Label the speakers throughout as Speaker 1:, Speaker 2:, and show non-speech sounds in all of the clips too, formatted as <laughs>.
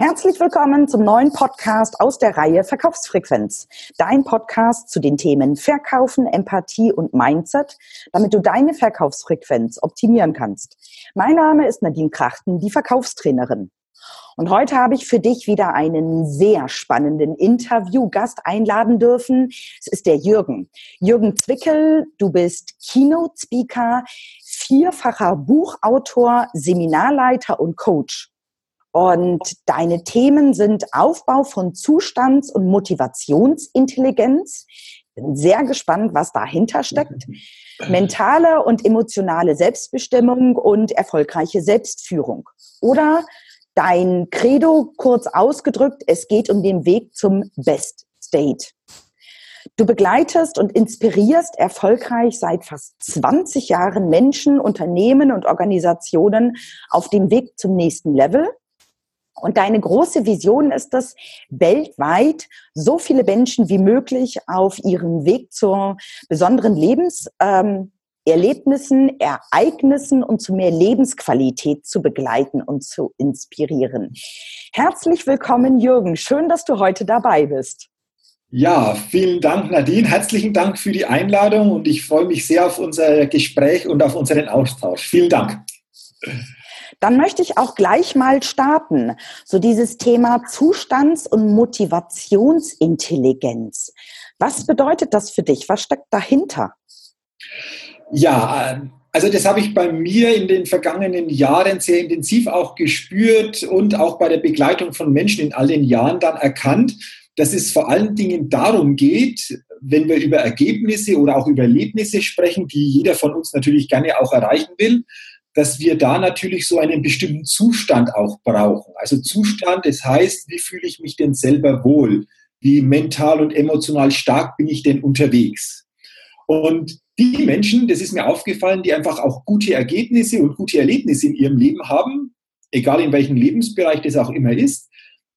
Speaker 1: Herzlich willkommen zum neuen Podcast aus der Reihe Verkaufsfrequenz. Dein Podcast zu den Themen Verkaufen, Empathie und Mindset, damit du deine Verkaufsfrequenz optimieren kannst. Mein Name ist Nadine Krachten, die Verkaufstrainerin. Und heute habe ich für dich wieder einen sehr spannenden Interviewgast einladen dürfen. Es ist der Jürgen. Jürgen Zwickel, du bist Keynote Speaker, vierfacher Buchautor, Seminarleiter und Coach. Und deine Themen sind Aufbau von Zustands- und Motivationsintelligenz. Bin sehr gespannt, was dahinter steckt. <laughs> Mentale und emotionale Selbstbestimmung und erfolgreiche Selbstführung. Oder dein Credo kurz ausgedrückt, es geht um den Weg zum Best State. Du begleitest und inspirierst erfolgreich seit fast 20 Jahren Menschen, Unternehmen und Organisationen auf dem Weg zum nächsten Level. Und deine große Vision ist es, weltweit so viele Menschen wie möglich auf ihrem Weg zu besonderen Lebenserlebnissen, ähm, Ereignissen und zu mehr Lebensqualität zu begleiten und zu inspirieren. Herzlich willkommen, Jürgen. Schön, dass du heute dabei bist.
Speaker 2: Ja, vielen Dank, Nadine. Herzlichen Dank für die Einladung und ich freue mich sehr auf unser Gespräch und auf unseren Austausch. Vielen Dank.
Speaker 1: Dann möchte ich auch gleich mal starten. So dieses Thema Zustands- und Motivationsintelligenz. Was bedeutet das für dich? Was steckt dahinter?
Speaker 2: Ja, ähm, also das habe ich bei mir in den vergangenen Jahren sehr intensiv auch gespürt und auch bei der Begleitung von Menschen in all den Jahren dann erkannt, dass es vor allen Dingen darum geht, wenn wir über Ergebnisse oder auch über Erlebnisse sprechen, die jeder von uns natürlich gerne auch erreichen will, dass wir da natürlich so einen bestimmten Zustand auch brauchen. Also Zustand, das heißt, wie fühle ich mich denn selber wohl? Wie mental und emotional stark bin ich denn unterwegs? Und die Menschen, das ist mir aufgefallen, die einfach auch gute Ergebnisse und gute Erlebnisse in ihrem Leben haben, egal in welchem Lebensbereich das auch immer ist,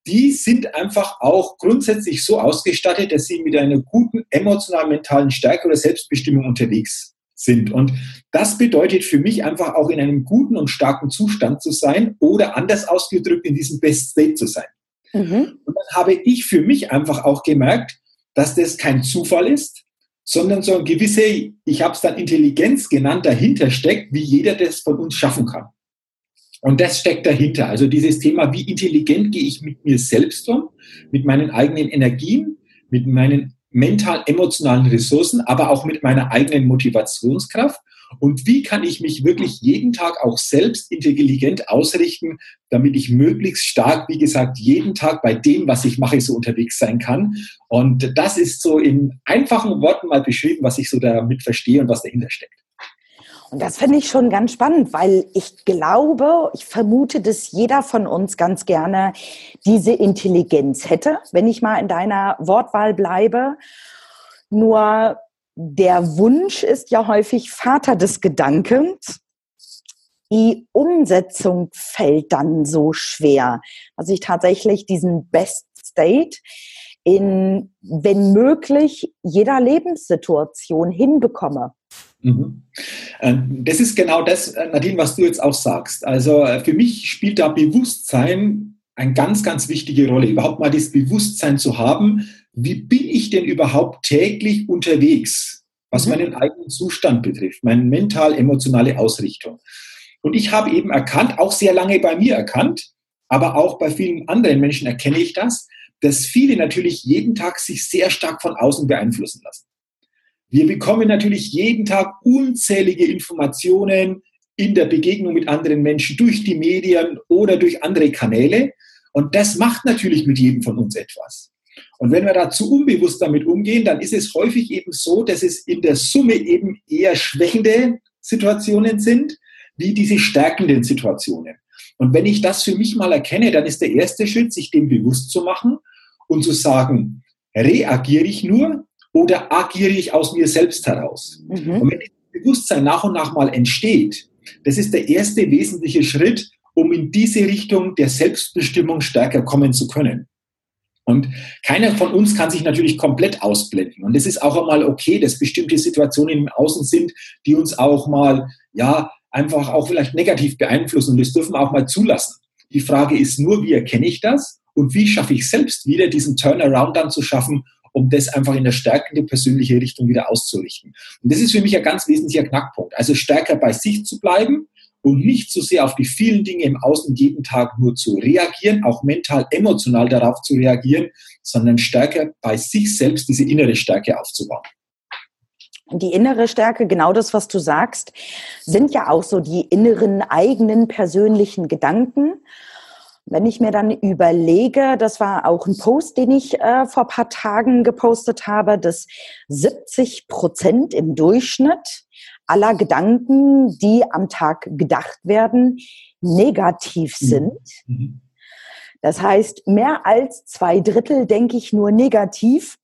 Speaker 2: die sind einfach auch grundsätzlich so ausgestattet, dass sie mit einer guten emotional-mentalen Stärke oder Selbstbestimmung unterwegs sind. Und das bedeutet für mich einfach auch in einem guten und starken Zustand zu sein oder anders ausgedrückt in diesem Best State zu sein. Mhm. Und dann habe ich für mich einfach auch gemerkt, dass das kein Zufall ist, sondern so ein gewisse, ich habe es dann Intelligenz genannt, dahinter steckt, wie jeder das von uns schaffen kann. Und das steckt dahinter. Also dieses Thema, wie intelligent gehe ich mit mir selbst um, mit meinen eigenen Energien, mit meinen mental-emotionalen Ressourcen, aber auch mit meiner eigenen Motivationskraft. Und wie kann ich mich wirklich jeden Tag auch selbst intelligent ausrichten, damit ich möglichst stark, wie gesagt, jeden Tag bei dem, was ich mache, so unterwegs sein kann. Und das ist so in einfachen Worten mal beschrieben, was ich so damit verstehe und was dahinter steckt.
Speaker 1: Und das finde ich schon ganz spannend, weil ich glaube, ich vermute, dass jeder von uns ganz gerne diese Intelligenz hätte, wenn ich mal in deiner Wortwahl bleibe. Nur der Wunsch ist ja häufig Vater des Gedankens. Die Umsetzung fällt dann so schwer, dass ich tatsächlich diesen Best State in, wenn möglich, jeder Lebenssituation hinbekomme.
Speaker 2: Mhm. Ähm, das ist genau das, äh, Nadine, was du jetzt auch sagst. Also äh, für mich spielt da Bewusstsein eine ganz, ganz wichtige Rolle. Überhaupt mal das Bewusstsein zu haben, wie bin ich denn überhaupt täglich unterwegs, was mhm. meinen eigenen Zustand betrifft, meine mental-emotionale Ausrichtung. Und ich habe eben erkannt, auch sehr lange bei mir erkannt, aber auch bei vielen anderen Menschen erkenne ich das, dass viele natürlich jeden Tag sich sehr stark von außen beeinflussen lassen. Wir bekommen natürlich jeden Tag unzählige Informationen in der Begegnung mit anderen Menschen durch die Medien oder durch andere Kanäle. Und das macht natürlich mit jedem von uns etwas. Und wenn wir da zu unbewusst damit umgehen, dann ist es häufig eben so, dass es in der Summe eben eher schwächende Situationen sind, wie diese stärkenden Situationen. Und wenn ich das für mich mal erkenne, dann ist der erste Schritt, sich dem bewusst zu machen und zu sagen, reagiere ich nur oder agiere ich aus mir selbst heraus? Mhm. Und wenn dieses Bewusstsein nach und nach mal entsteht, das ist der erste wesentliche Schritt, um in diese Richtung der Selbstbestimmung stärker kommen zu können. Und keiner von uns kann sich natürlich komplett ausblenden. Und es ist auch einmal okay, dass bestimmte Situationen im Außen sind, die uns auch mal, ja, einfach auch vielleicht negativ beeinflussen. Und das dürfen wir auch mal zulassen. Die Frage ist nur, wie erkenne ich das und wie schaffe ich selbst wieder diesen Turnaround dann zu schaffen, um das einfach in der stärkende persönliche Richtung wieder auszurichten. Und das ist für mich ein ganz wesentlicher Knackpunkt. Also stärker bei sich zu bleiben und nicht so sehr auf die vielen Dinge im Außen jeden Tag nur zu reagieren, auch mental, emotional darauf zu reagieren, sondern stärker bei sich selbst diese innere Stärke aufzubauen
Speaker 1: die innere Stärke, genau das, was du sagst, sind ja auch so die inneren eigenen persönlichen Gedanken. Wenn ich mir dann überlege, das war auch ein Post, den ich äh, vor paar Tagen gepostet habe, dass 70 Prozent im Durchschnitt aller Gedanken, die am Tag gedacht werden, negativ mhm. sind. Mhm. Das heißt, mehr als zwei Drittel denke ich nur negativ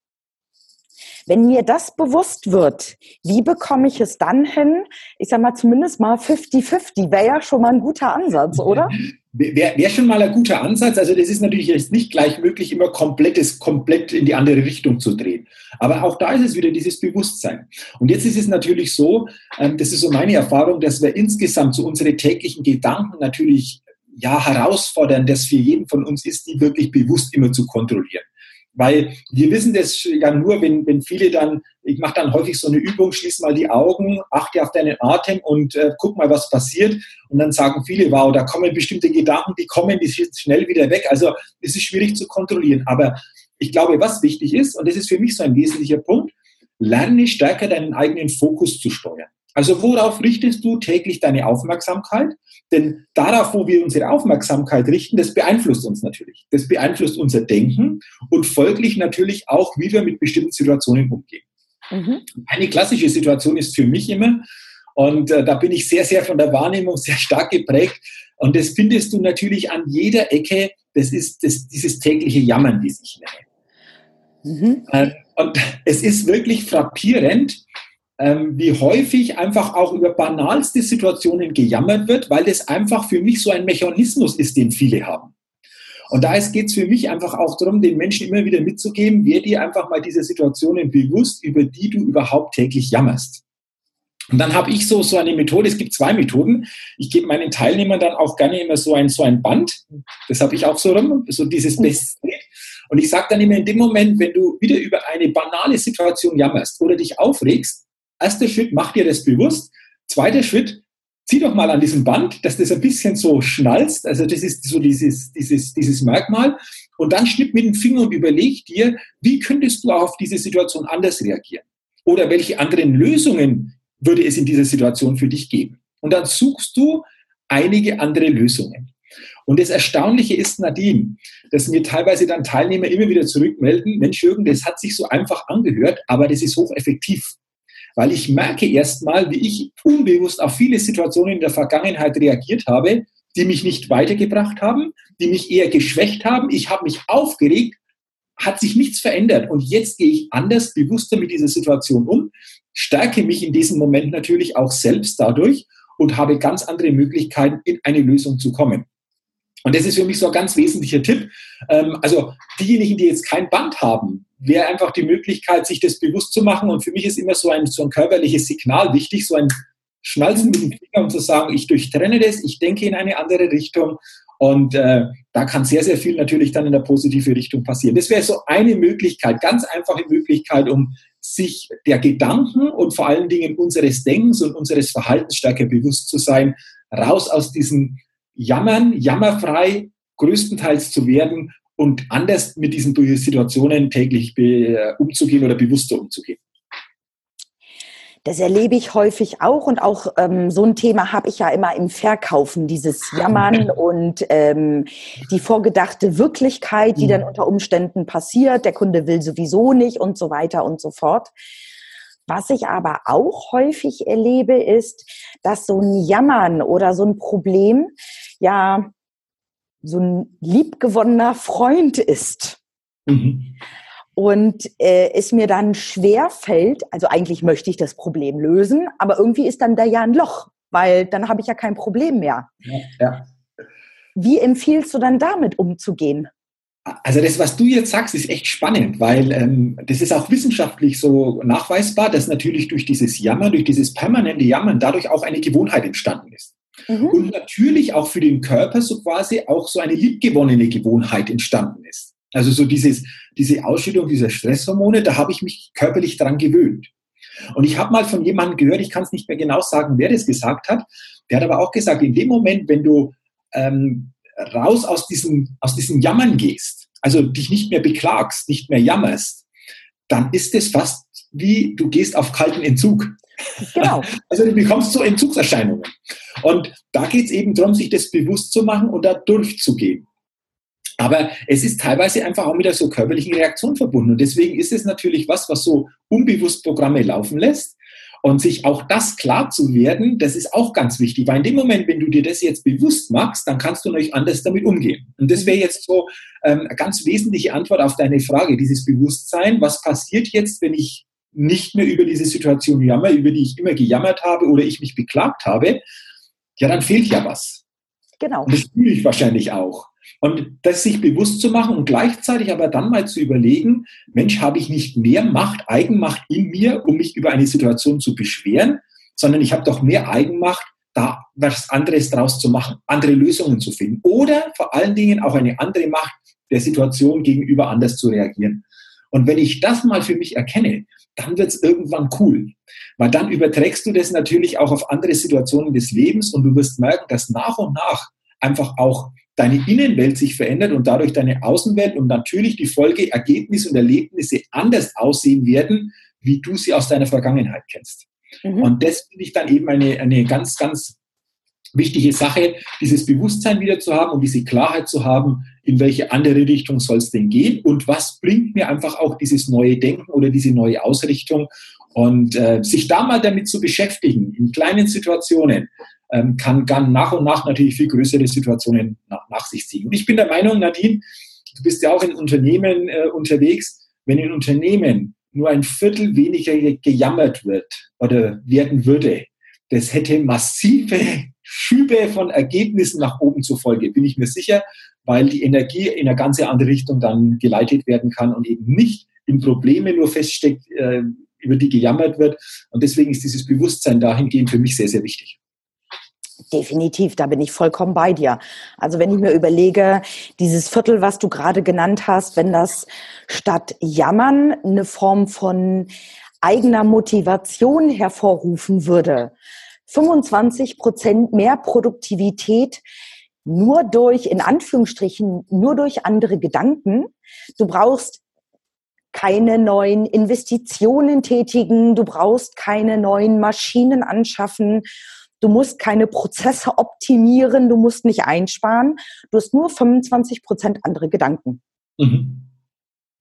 Speaker 1: wenn mir das bewusst wird, wie bekomme ich es dann hin? Ich sage mal zumindest mal 50-50, wäre ja schon mal ein guter Ansatz, oder?
Speaker 2: Wäre wär schon mal ein guter Ansatz. Also das ist natürlich jetzt nicht gleich möglich, immer komplettes, komplett in die andere Richtung zu drehen. Aber auch da ist es wieder dieses Bewusstsein. Und jetzt ist es natürlich so, ähm, das ist so meine Erfahrung, dass wir insgesamt so unsere täglichen Gedanken natürlich ja herausfordern, dass für jeden von uns ist, die wirklich bewusst immer zu kontrollieren. Weil wir wissen das ja nur, wenn, wenn viele dann, ich mache dann häufig so eine Übung, schließ mal die Augen, achte auf deinen Atem und äh, guck mal, was passiert. Und dann sagen viele, wow, da kommen bestimmte Gedanken, die kommen, die sind schnell wieder weg. Also es ist schwierig zu kontrollieren. Aber ich glaube, was wichtig ist, und das ist für mich so ein wesentlicher Punkt, lerne stärker deinen eigenen Fokus zu steuern. Also worauf richtest du täglich deine Aufmerksamkeit? Denn darauf, wo wir unsere Aufmerksamkeit richten, das beeinflusst uns natürlich. Das beeinflusst unser Denken und folglich natürlich auch, wie wir mit bestimmten Situationen umgehen. Mhm. Eine klassische Situation ist für mich immer, und äh, da bin ich sehr, sehr von der Wahrnehmung sehr stark geprägt. Und das findest du natürlich an jeder Ecke. Das ist das, dieses tägliche Jammern, wie ich nenne. Mhm. Äh, und es ist wirklich frappierend, ähm, wie häufig einfach auch über banalste Situationen gejammert wird, weil das einfach für mich so ein Mechanismus ist, den viele haben. Und da geht es für mich einfach auch darum, den Menschen immer wieder mitzugeben, wer dir einfach mal diese Situationen bewusst, über die du überhaupt täglich jammerst. Und dann habe ich so, so eine Methode, es gibt zwei Methoden. Ich gebe meinen Teilnehmern dann auch gerne immer so ein, so ein Band. Das habe ich auch so rum, so dieses mhm. Best. Und ich sage dann immer in dem Moment, wenn du wieder über eine banale Situation jammerst oder dich aufregst, Erster Schritt, mach dir das bewusst. Zweiter Schritt, zieh doch mal an diesem Band, dass das ein bisschen so schnalzt. Also das ist so dieses, dieses, dieses Merkmal. Und dann schnipp mit dem Finger und überleg dir, wie könntest du auf diese Situation anders reagieren? Oder welche anderen Lösungen würde es in dieser Situation für dich geben? Und dann suchst du einige andere Lösungen. Und das Erstaunliche ist, Nadine, dass mir teilweise dann Teilnehmer immer wieder zurückmelden, Mensch, Jürgen, das hat sich so einfach angehört, aber das ist hocheffektiv weil ich merke erstmal, wie ich unbewusst auf viele Situationen in der Vergangenheit reagiert habe, die mich nicht weitergebracht haben, die mich eher geschwächt haben. Ich habe mich aufgeregt, hat sich nichts verändert. Und jetzt gehe ich anders, bewusster mit dieser Situation um, stärke mich in diesem Moment natürlich auch selbst dadurch und habe ganz andere Möglichkeiten, in eine Lösung zu kommen. Und das ist für mich so ein ganz wesentlicher Tipp. Ähm, also diejenigen, die jetzt kein Band haben, wäre einfach die Möglichkeit, sich das bewusst zu machen. Und für mich ist immer so ein, so ein körperliches Signal wichtig, so ein Schnalzen mit dem Finger und zu sagen, ich durchtrenne das, ich denke in eine andere Richtung. Und äh, da kann sehr, sehr viel natürlich dann in der positive Richtung passieren. Das wäre so eine Möglichkeit, ganz einfache Möglichkeit, um sich der Gedanken und vor allen Dingen unseres Denkens und unseres Verhaltens stärker bewusst zu sein, raus aus diesem Jammern, jammerfrei größtenteils zu werden und anders mit diesen Situationen täglich umzugehen oder bewusster umzugehen.
Speaker 1: Das erlebe ich häufig auch und auch ähm, so ein Thema habe ich ja immer im Verkaufen, dieses Jammern <laughs> und ähm, die vorgedachte Wirklichkeit, die dann unter Umständen passiert. Der Kunde will sowieso nicht und so weiter und so fort. Was ich aber auch häufig erlebe, ist, dass so ein Jammern oder so ein Problem ja so ein liebgewonnener Freund ist. Mhm. Und äh, es mir dann schwer fällt, also eigentlich möchte ich das Problem lösen, aber irgendwie ist dann da ja ein Loch, weil dann habe ich ja kein Problem mehr. Ja, ja. Wie empfiehlst du dann damit umzugehen?
Speaker 2: Also das, was du jetzt sagst, ist echt spannend, weil ähm, das ist auch wissenschaftlich so nachweisbar, dass natürlich durch dieses Jammern, durch dieses permanente Jammern dadurch auch eine Gewohnheit entstanden ist. Mhm. Und natürlich auch für den Körper so quasi auch so eine liebgewonnene Gewohnheit entstanden ist. Also so dieses, diese Ausschüttung dieser Stresshormone, da habe ich mich körperlich daran gewöhnt. Und ich habe mal von jemandem gehört, ich kann es nicht mehr genau sagen, wer das gesagt hat, der hat aber auch gesagt, in dem Moment, wenn du ähm, raus aus diesem, aus diesem Jammern gehst, also dich nicht mehr beklagst, nicht mehr jammerst, dann ist es fast wie du gehst auf kalten Entzug. Genau. <laughs> Also du bekommst so Entzugserscheinungen. Und da geht es eben darum, sich das bewusst zu machen und da durchzugehen. Aber es ist teilweise einfach auch mit einer so körperlichen Reaktion verbunden. Und deswegen ist es natürlich was, was so unbewusst Programme laufen lässt. Und sich auch das klar zu werden, das ist auch ganz wichtig, weil in dem Moment, wenn du dir das jetzt bewusst machst, dann kannst du natürlich anders damit umgehen. Und das wäre jetzt so ähm, eine ganz wesentliche Antwort auf deine Frage, dieses Bewusstsein. Was passiert jetzt, wenn ich nicht mehr über diese Situation jammer, über die ich immer gejammert habe oder ich mich beklagt habe? Ja, dann fehlt ja was. Genau. Und das fühle ich wahrscheinlich auch. Und das sich bewusst zu machen und gleichzeitig aber dann mal zu überlegen, Mensch, habe ich nicht mehr Macht, Eigenmacht in mir, um mich über eine Situation zu beschweren, sondern ich habe doch mehr Eigenmacht, da was anderes draus zu machen, andere Lösungen zu finden oder vor allen Dingen auch eine andere Macht der Situation gegenüber anders zu reagieren. Und wenn ich das mal für mich erkenne, dann wird es irgendwann cool. Weil dann überträgst du das natürlich auch auf andere Situationen des Lebens und du wirst merken, dass nach und nach einfach auch deine Innenwelt sich verändert und dadurch deine Außenwelt und natürlich die Folgeergebnisse und Erlebnisse anders aussehen werden, wie du sie aus deiner Vergangenheit kennst. Mhm. Und das finde ich dann eben eine, eine ganz, ganz wichtige Sache, dieses Bewusstsein wieder zu haben und diese Klarheit zu haben, in welche andere Richtung soll es denn gehen und was bringt mir einfach auch dieses neue Denken oder diese neue Ausrichtung und äh, sich da mal damit zu beschäftigen, in kleinen Situationen, ähm, kann dann nach und nach natürlich viel größere Situationen nach, nach, sich ziehen. Und ich bin der Meinung, Nadine, du bist ja auch in Unternehmen äh, unterwegs, wenn in Unternehmen nur ein Viertel weniger gejammert wird oder werden würde, das hätte massive Schübe von Ergebnissen nach oben zur Folge, bin ich mir sicher, weil die Energie in eine ganz andere Richtung dann geleitet werden kann und eben nicht in Probleme nur feststeckt, äh, über die gejammert wird. Und deswegen ist dieses Bewusstsein dahingehend für mich sehr, sehr wichtig.
Speaker 1: Definitiv, da bin ich vollkommen bei dir. Also wenn ich mir überlege, dieses Viertel, was du gerade genannt hast, wenn das statt Jammern eine Form von eigener Motivation hervorrufen würde, 25 Prozent mehr Produktivität nur durch, in Anführungsstrichen, nur durch andere Gedanken. Du brauchst keine neuen Investitionen tätigen, du brauchst keine neuen Maschinen anschaffen, Du musst keine Prozesse optimieren, du musst nicht einsparen. Du hast nur 25 Prozent andere Gedanken. Mhm.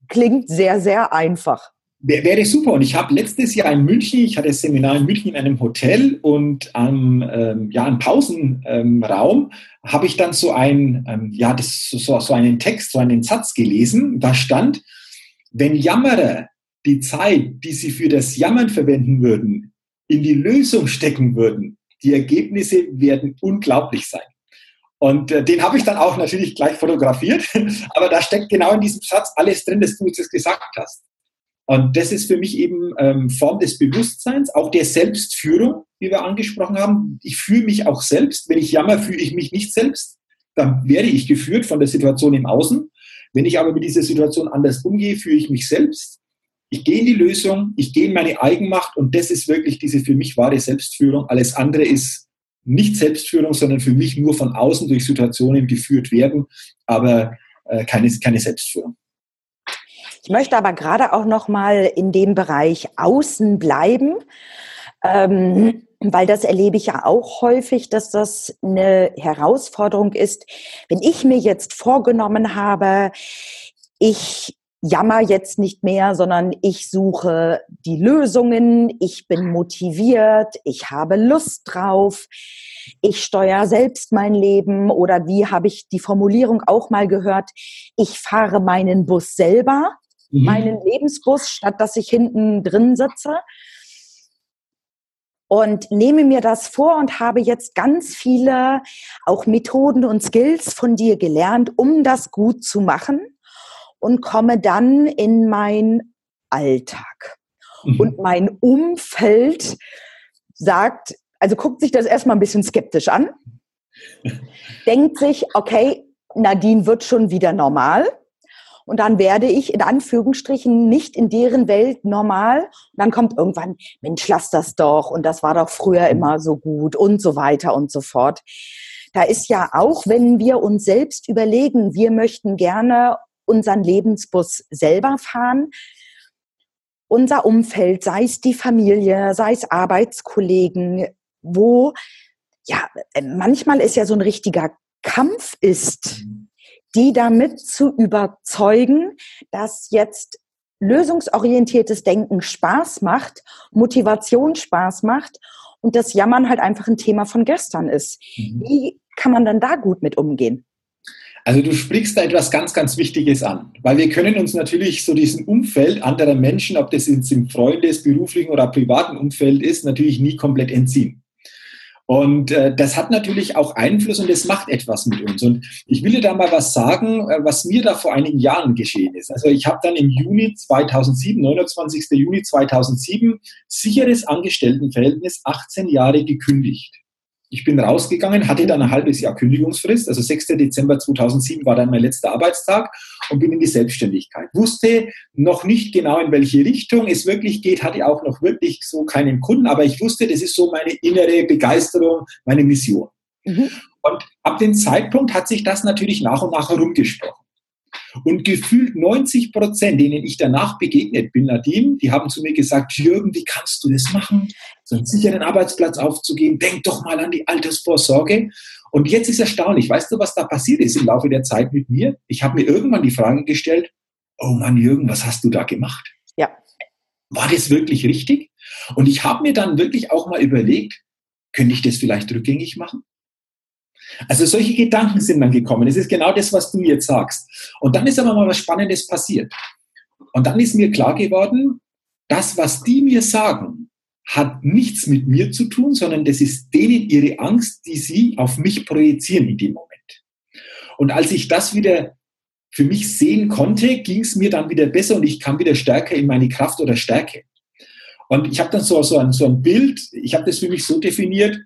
Speaker 1: Klingt sehr, sehr einfach.
Speaker 2: Wäre super. Und ich habe letztes Jahr in München, ich hatte das Seminar in München in einem Hotel und am ähm, ja, im Pausenraum ähm, habe ich dann so, ein, ähm, ja, das, so, so einen Text, so einen Satz gelesen. Da stand, wenn Jammerer die Zeit, die sie für das Jammern verwenden würden, in die Lösung stecken würden, die Ergebnisse werden unglaublich sein. Und äh, den habe ich dann auch natürlich gleich fotografiert, <laughs> aber da steckt genau in diesem Satz alles drin, das du jetzt gesagt hast. Und das ist für mich eben ähm, Form des Bewusstseins, auch der Selbstführung, wie wir angesprochen haben. Ich fühle mich auch selbst. Wenn ich jammer, fühle ich mich nicht selbst. Dann werde ich geführt von der Situation im Außen. Wenn ich aber mit dieser Situation anders umgehe, fühle ich mich selbst ich gehe in die Lösung, ich gehe in meine Eigenmacht und das ist wirklich diese für mich wahre Selbstführung. Alles andere ist nicht Selbstführung, sondern für mich nur von außen durch Situationen geführt werden, aber äh, keine, keine Selbstführung.
Speaker 1: Ich möchte aber gerade auch noch mal in dem Bereich Außen bleiben, ähm, weil das erlebe ich ja auch häufig, dass das eine Herausforderung ist. Wenn ich mir jetzt vorgenommen habe, ich jammer jetzt nicht mehr, sondern ich suche die Lösungen, ich bin motiviert, ich habe Lust drauf, ich steuere selbst mein Leben oder wie habe ich die Formulierung auch mal gehört, ich fahre meinen Bus selber, mhm. meinen Lebensbus, statt dass ich hinten drin sitze. Und nehme mir das vor und habe jetzt ganz viele auch Methoden und Skills von dir gelernt, um das gut zu machen und komme dann in mein Alltag. Mhm. Und mein Umfeld sagt, also guckt sich das erstmal ein bisschen skeptisch an. <laughs> denkt sich, okay, Nadine wird schon wieder normal. Und dann werde ich in Anführungsstrichen nicht in deren Welt normal. Und dann kommt irgendwann, Mensch, lass das doch. Und das war doch früher immer so gut und so weiter und so fort. Da ist ja auch, wenn wir uns selbst überlegen, wir möchten gerne unseren Lebensbus selber fahren, unser Umfeld, sei es die Familie, sei es Arbeitskollegen, wo ja manchmal ist ja so ein richtiger Kampf ist, die damit zu überzeugen, dass jetzt lösungsorientiertes Denken Spaß macht, Motivation Spaß macht und das Jammern halt einfach ein Thema von gestern ist. Mhm. Wie kann man dann da gut mit umgehen?
Speaker 2: Also du sprichst da etwas ganz, ganz Wichtiges an, weil wir können uns natürlich so diesem Umfeld anderer Menschen, ob das jetzt im Freundes-, beruflichen oder privaten Umfeld ist, natürlich nie komplett entziehen. Und äh, das hat natürlich auch Einfluss und es macht etwas mit uns. Und ich will dir da mal was sagen, äh, was mir da vor einigen Jahren geschehen ist. Also ich habe dann im Juni 2007, 29. Juni 2007, sicheres Angestelltenverhältnis 18 Jahre gekündigt. Ich bin rausgegangen, hatte dann ein halbes Jahr Kündigungsfrist, also 6. Dezember 2007 war dann mein letzter Arbeitstag und bin in die Selbstständigkeit. Wusste noch nicht genau, in welche Richtung es wirklich geht, hatte auch noch wirklich so keinen Kunden, aber ich wusste, das ist so meine innere Begeisterung, meine Mission. Mhm. Und ab dem Zeitpunkt hat sich das natürlich nach und nach herumgesprochen. Und gefühlt 90 Prozent, denen ich danach begegnet bin, Nadine, die haben zu mir gesagt, Jürgen, wie kannst du das machen, so einen sicheren Arbeitsplatz aufzugeben? Denk doch mal an die Altersvorsorge. Und jetzt ist erstaunlich, weißt du, was da passiert ist im Laufe der Zeit mit mir? Ich habe mir irgendwann die Frage gestellt, oh Mann, Jürgen, was hast du da gemacht?
Speaker 1: Ja.
Speaker 2: War das wirklich richtig? Und ich habe mir dann wirklich auch mal überlegt, könnte ich das vielleicht rückgängig machen? Also solche Gedanken sind dann gekommen. Es ist genau das, was du jetzt sagst. Und dann ist aber mal was Spannendes passiert. Und dann ist mir klar geworden, das, was die mir sagen, hat nichts mit mir zu tun, sondern das ist denen ihre Angst, die sie auf mich projizieren in dem Moment. Und als ich das wieder für mich sehen konnte, ging es mir dann wieder besser und ich kam wieder stärker in meine Kraft oder Stärke. Und ich habe dann so, so, ein, so ein Bild, ich habe das für mich so definiert,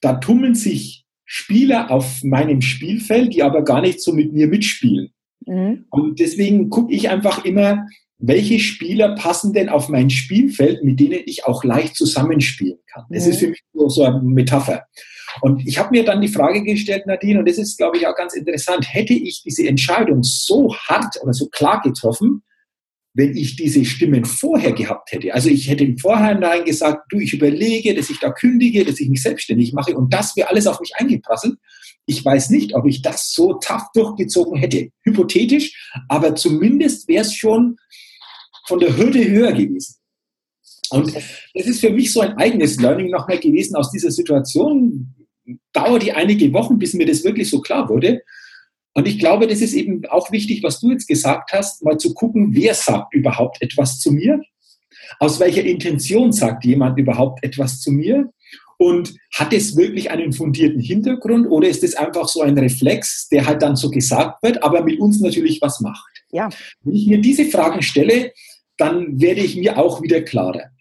Speaker 2: da tummeln sich Spieler auf meinem Spielfeld, die aber gar nicht so mit mir mitspielen. Mhm. Und deswegen gucke ich einfach immer, welche Spieler passen denn auf mein Spielfeld, mit denen ich auch leicht zusammenspielen kann. Das mhm. ist für mich so eine Metapher. Und ich habe mir dann die Frage gestellt, Nadine, und das ist, glaube ich, auch ganz interessant, hätte ich diese Entscheidung so hart oder so klar getroffen, wenn ich diese Stimmen vorher gehabt hätte. Also ich hätte im Vorhinein gesagt, du, ich überlege, dass ich da kündige, dass ich mich selbstständig mache und das wäre alles auf mich eingeprasselt. Ich weiß nicht, ob ich das so tough durchgezogen hätte. Hypothetisch, aber zumindest wäre es schon von der Hürde höher gewesen. Und das ist für mich so ein eigenes Learning nochmal gewesen aus dieser Situation. Dauerte einige Wochen, bis mir das wirklich so klar wurde. Und ich glaube, das ist eben auch wichtig, was du jetzt gesagt hast, mal zu gucken, wer sagt überhaupt etwas zu mir? Aus welcher Intention sagt jemand überhaupt etwas zu mir? Und hat es wirklich einen fundierten Hintergrund oder ist es einfach so ein Reflex, der halt dann so gesagt wird, aber mit uns natürlich was macht?
Speaker 1: Ja.
Speaker 2: Wenn ich mir diese Fragen stelle, dann werde ich mir auch wieder klarer.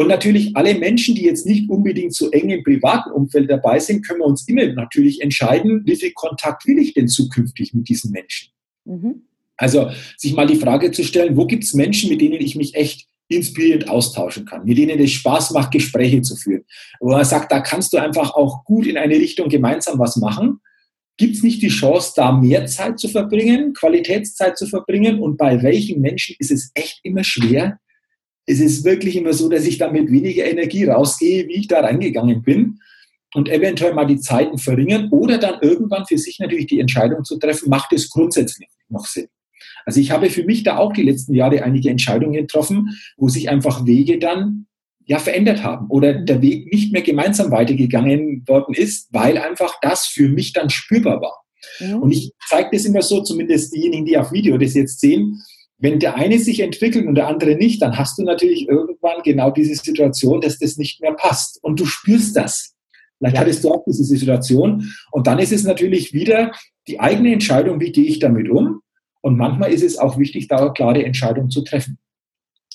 Speaker 2: Und natürlich alle Menschen, die jetzt nicht unbedingt so eng im privaten Umfeld dabei sind, können wir uns immer natürlich entscheiden, wie viel Kontakt will ich denn zukünftig mit diesen Menschen? Mhm. Also sich mal die Frage zu stellen, wo gibt es Menschen, mit denen ich mich echt inspirierend austauschen kann, mit denen es Spaß macht, Gespräche zu führen. Wo man sagt, da kannst du einfach auch gut in eine Richtung gemeinsam was machen. Gibt es nicht die Chance, da mehr Zeit zu verbringen, Qualitätszeit zu verbringen? Und bei welchen Menschen ist es echt immer schwer, es ist wirklich immer so, dass ich da mit weniger Energie rausgehe, wie ich da reingegangen bin und eventuell mal die Zeiten verringern oder dann irgendwann für sich natürlich die Entscheidung zu treffen, macht es grundsätzlich noch Sinn. Also ich habe für mich da auch die letzten Jahre einige Entscheidungen getroffen, wo sich einfach Wege dann ja verändert haben oder der Weg nicht mehr gemeinsam weitergegangen worden ist, weil einfach das für mich dann spürbar war. Ja. Und ich zeige das immer so, zumindest diejenigen, die auf Video das jetzt sehen, wenn der eine sich entwickelt und der andere nicht, dann hast du natürlich irgendwann genau diese Situation, dass das nicht mehr passt. Und du spürst das. Vielleicht ja. hattest du auch diese Situation. Und dann ist es natürlich wieder die eigene Entscheidung, wie gehe ich damit um. Und manchmal ist es auch wichtig, da eine klare Entscheidung zu treffen.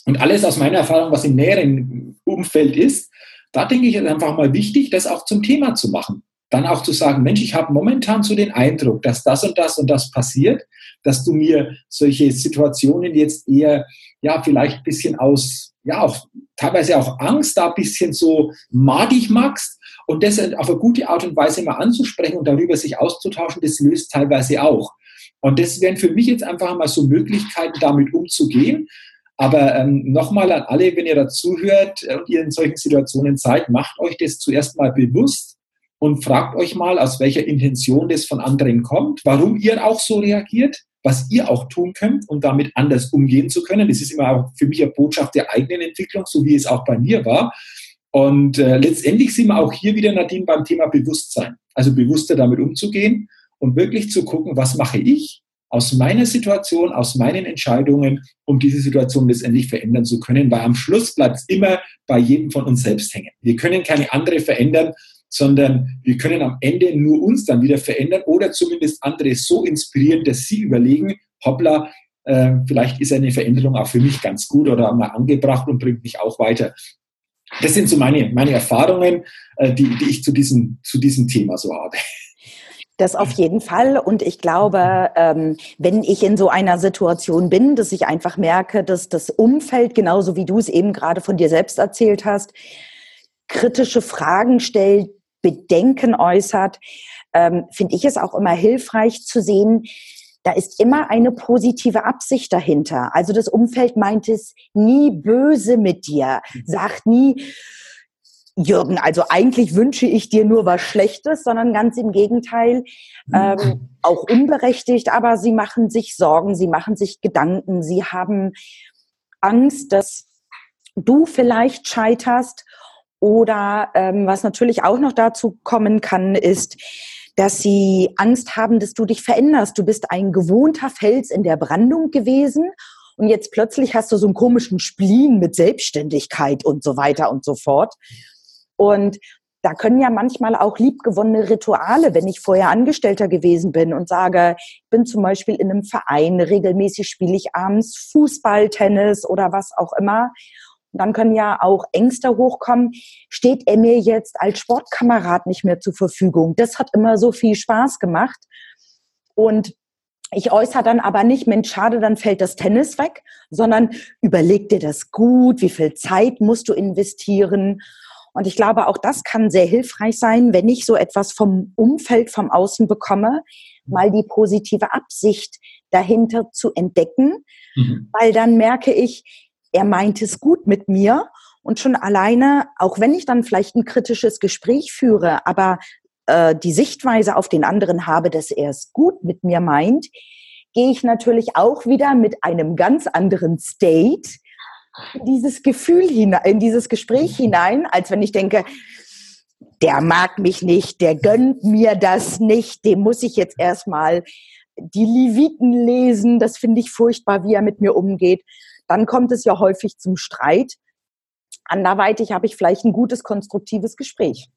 Speaker 2: Und alles aus meiner Erfahrung, was im näheren Umfeld ist, da denke ich, ist einfach mal wichtig, das auch zum Thema zu machen dann auch zu sagen, Mensch, ich habe momentan so den Eindruck, dass das und das und das passiert, dass du mir solche Situationen jetzt eher, ja, vielleicht ein bisschen aus, ja, auch teilweise auch Angst, da ein bisschen so madig magst und das auf eine gute Art und Weise mal anzusprechen und darüber sich auszutauschen, das löst teilweise auch. Und das wären für mich jetzt einfach mal so Möglichkeiten, damit umzugehen. Aber ähm, nochmal an alle, wenn ihr dazu hört und ihr in solchen Situationen seid, macht euch das zuerst mal bewusst und fragt euch mal, aus welcher Intention das von anderen kommt, warum ihr auch so reagiert, was ihr auch tun könnt, um damit anders umgehen zu können. Das ist immer auch für mich eine Botschaft der eigenen Entwicklung, so wie es auch bei mir war. Und äh, letztendlich sind wir auch hier wieder, Nadine, beim Thema Bewusstsein. Also bewusster damit umzugehen und wirklich zu gucken, was mache ich aus meiner Situation, aus meinen Entscheidungen, um diese Situation letztendlich verändern zu können, weil am Schluss bleibt es immer bei jedem von uns selbst hängen. Wir können keine andere verändern, sondern wir können am Ende nur uns dann wieder verändern oder zumindest andere so inspirieren, dass sie überlegen, hoppla, äh, vielleicht ist eine Veränderung auch für mich ganz gut oder mal angebracht und bringt mich auch weiter. Das sind so meine, meine Erfahrungen, äh, die, die ich zu diesem, zu diesem Thema so habe.
Speaker 1: Das auf jeden Fall. Und ich glaube, ähm, wenn ich in so einer Situation bin, dass ich einfach merke, dass das Umfeld, genauso wie du es eben gerade von dir selbst erzählt hast, kritische Fragen stellt, Bedenken äußert, ähm, finde ich es auch immer hilfreich zu sehen, da ist immer eine positive Absicht dahinter. Also das Umfeld meint es nie böse mit dir, sagt nie, Jürgen, also eigentlich wünsche ich dir nur was Schlechtes, sondern ganz im Gegenteil, ähm, auch unberechtigt, aber sie machen sich Sorgen, sie machen sich Gedanken, sie haben Angst, dass du vielleicht scheiterst oder ähm, was natürlich auch noch dazu kommen kann, ist, dass sie Angst haben, dass du dich veränderst. Du bist ein gewohnter Fels in der Brandung gewesen und jetzt plötzlich hast du so einen komischen Spleen mit Selbstständigkeit und so weiter und so fort. Und da können ja manchmal auch liebgewonnene Rituale, wenn ich vorher Angestellter gewesen bin und sage, ich bin zum Beispiel in einem Verein, regelmäßig spiele ich abends Fußball, Tennis oder was auch immer. Dann können ja auch Ängste hochkommen. Steht er mir jetzt als Sportkamerad nicht mehr zur Verfügung? Das hat immer so viel Spaß gemacht. Und ich äußere dann aber nicht, Mensch, schade, dann fällt das Tennis weg, sondern überleg dir das gut, wie viel Zeit musst du investieren und ich glaube, auch das kann sehr hilfreich sein, wenn ich so etwas vom Umfeld, vom Außen bekomme, mal die positive Absicht dahinter zu entdecken, mhm. weil dann merke ich, er meint es gut mit mir und schon alleine, auch wenn ich dann vielleicht ein kritisches Gespräch führe, aber äh, die Sichtweise auf den anderen habe, dass er es gut mit mir meint, gehe ich natürlich auch wieder mit einem ganz anderen State in dieses Gefühl hinein, in dieses Gespräch hinein, als wenn ich denke, der mag mich nicht, der gönnt mir das nicht, dem muss ich jetzt erstmal die Leviten lesen, das finde ich furchtbar, wie er mit mir umgeht. Dann kommt es ja häufig zum Streit. Anderweitig habe ich vielleicht ein gutes, konstruktives Gespräch.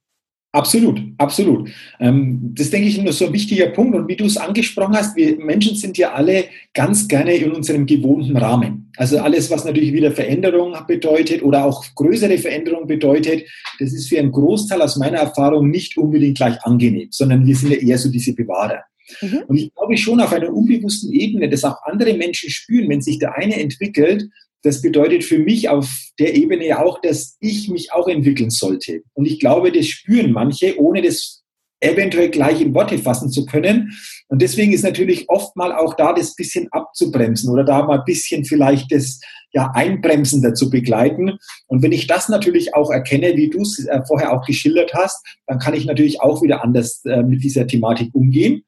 Speaker 2: Absolut, absolut. Ähm, das denke ich ist so ein wichtiger Punkt. Und wie du es angesprochen hast, wir Menschen sind ja alle ganz gerne in unserem gewohnten Rahmen. Also alles, was natürlich wieder Veränderung bedeutet oder auch größere Veränderung bedeutet, das ist für einen Großteil aus meiner Erfahrung nicht unbedingt gleich angenehm, sondern wir sind ja eher so diese Bewahrer. Mhm. Und ich glaube schon auf einer unbewussten Ebene, dass auch andere Menschen spüren, wenn sich der eine entwickelt, das bedeutet für mich auf der Ebene auch, dass ich mich auch entwickeln sollte. Und ich glaube, das spüren manche, ohne das eventuell gleich in Worte fassen zu können. Und deswegen ist natürlich oft mal auch da das bisschen abzubremsen oder da mal ein bisschen vielleicht das ja, Einbremsen dazu begleiten. Und wenn ich das natürlich auch erkenne, wie du es äh, vorher auch geschildert hast, dann kann ich natürlich auch wieder anders äh, mit dieser Thematik umgehen.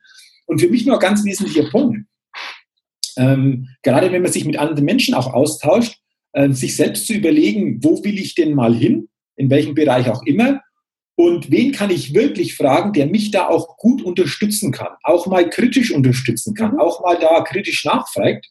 Speaker 2: Und für mich nur ein ganz wesentlicher Punkt ähm, gerade wenn man sich mit anderen Menschen auch austauscht, äh, sich selbst zu überlegen, wo will ich denn mal hin, in welchem Bereich auch immer, und wen kann ich wirklich fragen, der mich da auch gut unterstützen kann, auch mal kritisch unterstützen kann, mhm. auch mal da kritisch nachfragt.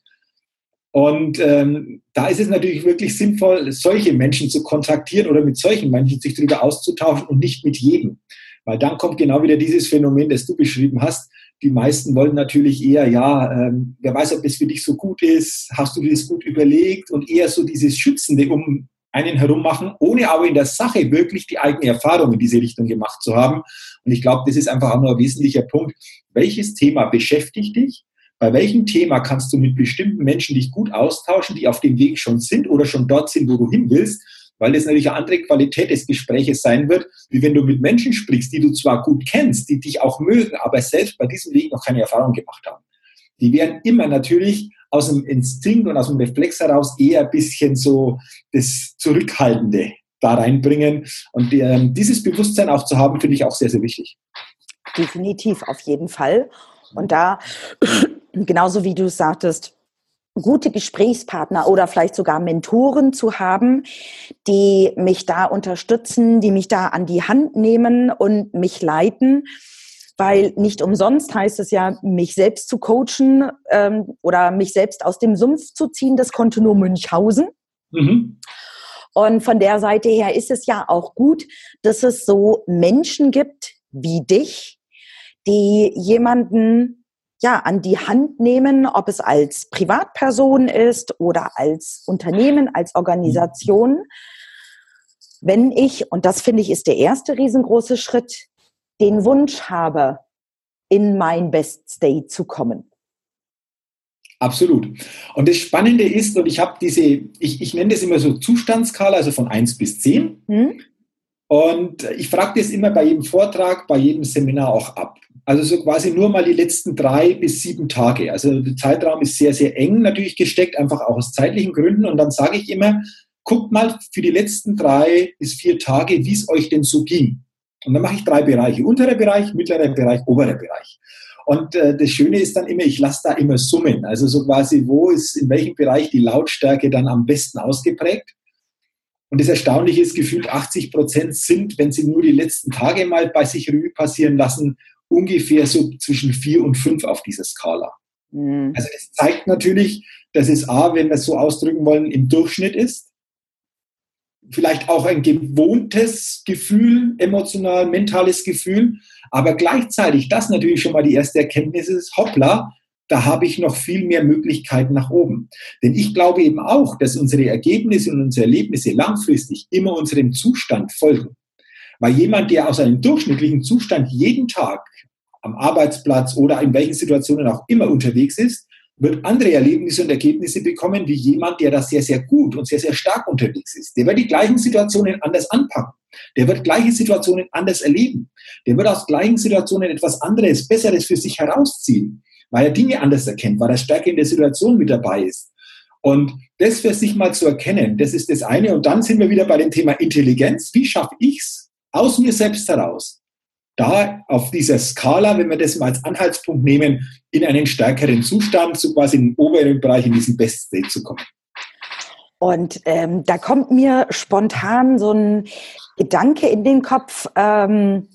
Speaker 2: Und ähm, da ist es natürlich wirklich sinnvoll, solche Menschen zu kontaktieren oder mit solchen Menschen sich darüber auszutauschen und nicht mit jedem. Weil dann kommt genau wieder dieses Phänomen, das du beschrieben hast, die meisten wollen natürlich eher, ja, ähm, wer weiß, ob es für dich so gut ist, hast du dir das gut überlegt und eher so dieses Schützende um einen herum machen, ohne aber in der Sache wirklich die eigene Erfahrung in diese Richtung gemacht zu haben. Und ich glaube, das ist einfach auch nur ein wesentlicher Punkt. Welches Thema beschäftigt dich? Bei welchem Thema kannst du mit bestimmten Menschen dich gut austauschen, die auf dem Weg schon sind oder schon dort sind, wo du hin willst? Weil das natürlich eine andere Qualität des Gespräches sein wird, wie wenn du mit Menschen sprichst, die du zwar gut kennst, die dich auch mögen, aber selbst bei diesem Weg noch keine Erfahrung gemacht haben. Die werden immer natürlich aus dem Instinkt und aus dem Reflex heraus eher ein bisschen so das Zurückhaltende da reinbringen. Und äh, dieses Bewusstsein auch zu haben, finde ich auch sehr, sehr wichtig.
Speaker 1: Definitiv, auf jeden Fall. Und da, <clears throat> genauso wie du sagtest, gute Gesprächspartner oder vielleicht sogar Mentoren zu haben, die mich da unterstützen, die mich da an die Hand nehmen und mich leiten. Weil nicht umsonst heißt es ja, mich selbst zu coachen ähm, oder mich selbst aus dem Sumpf zu ziehen, das konnte nur Münchhausen. Mhm. Und von der Seite her ist es ja auch gut, dass es so Menschen gibt wie dich, die jemanden ja an die Hand nehmen, ob es als Privatperson ist oder als Unternehmen, als Organisation. Wenn ich, und das finde ich ist der erste riesengroße Schritt, den Wunsch habe, in mein Best State zu kommen.
Speaker 2: Absolut. Und das Spannende ist, und ich habe diese, ich, ich nenne das immer so Zustandskala, also von 1 bis 10. Hm? Und ich frage das immer bei jedem Vortrag, bei jedem Seminar auch ab. Also so quasi nur mal die letzten drei bis sieben Tage. Also der Zeitraum ist sehr, sehr eng natürlich gesteckt, einfach auch aus zeitlichen Gründen. Und dann sage ich immer, guckt mal für die letzten drei bis vier Tage, wie es euch denn so ging. Und dann mache ich drei Bereiche. Unterer Bereich, mittlerer Bereich, oberer Bereich. Und äh, das Schöne ist dann immer, ich lasse da immer Summen. Also so quasi, wo ist in welchem Bereich die Lautstärke dann am besten ausgeprägt. Und das Erstaunliche ist, gefühlt 80 Prozent sind, wenn sie nur die letzten Tage mal bei sich Revue passieren lassen, ungefähr so zwischen vier und fünf auf dieser Skala. Mhm. Also das zeigt natürlich, dass es A, wenn wir es so ausdrücken wollen, im Durchschnitt ist. Vielleicht auch ein gewohntes Gefühl, emotional, mentales Gefühl. Aber gleichzeitig, das natürlich schon mal die erste Erkenntnis ist, hoppla, da habe ich noch viel mehr Möglichkeiten nach oben. Denn ich glaube eben auch, dass unsere Ergebnisse und unsere Erlebnisse langfristig immer unserem Zustand folgen. Weil jemand, der aus einem durchschnittlichen Zustand jeden Tag am Arbeitsplatz oder in welchen Situationen auch immer unterwegs ist, wird andere Erlebnisse und Ergebnisse bekommen wie jemand, der da sehr, sehr gut und sehr, sehr stark unterwegs ist. Der wird die gleichen Situationen anders anpacken. Der wird gleiche Situationen anders erleben. Der wird aus gleichen Situationen etwas anderes, Besseres für sich herausziehen weil er Dinge anders erkennt, weil er stärker in der Situation mit dabei ist. Und das für sich mal zu erkennen, das ist das eine. Und dann sind wir wieder bei dem Thema Intelligenz. Wie schaffe ich es aus mir selbst heraus, da auf dieser Skala, wenn wir das mal als Anhaltspunkt nehmen, in einen stärkeren Zustand, so quasi in den oberen Bereich, in diesen Best State zu kommen?
Speaker 1: Und ähm, da kommt mir spontan so ein Gedanke in den Kopf. Ähm,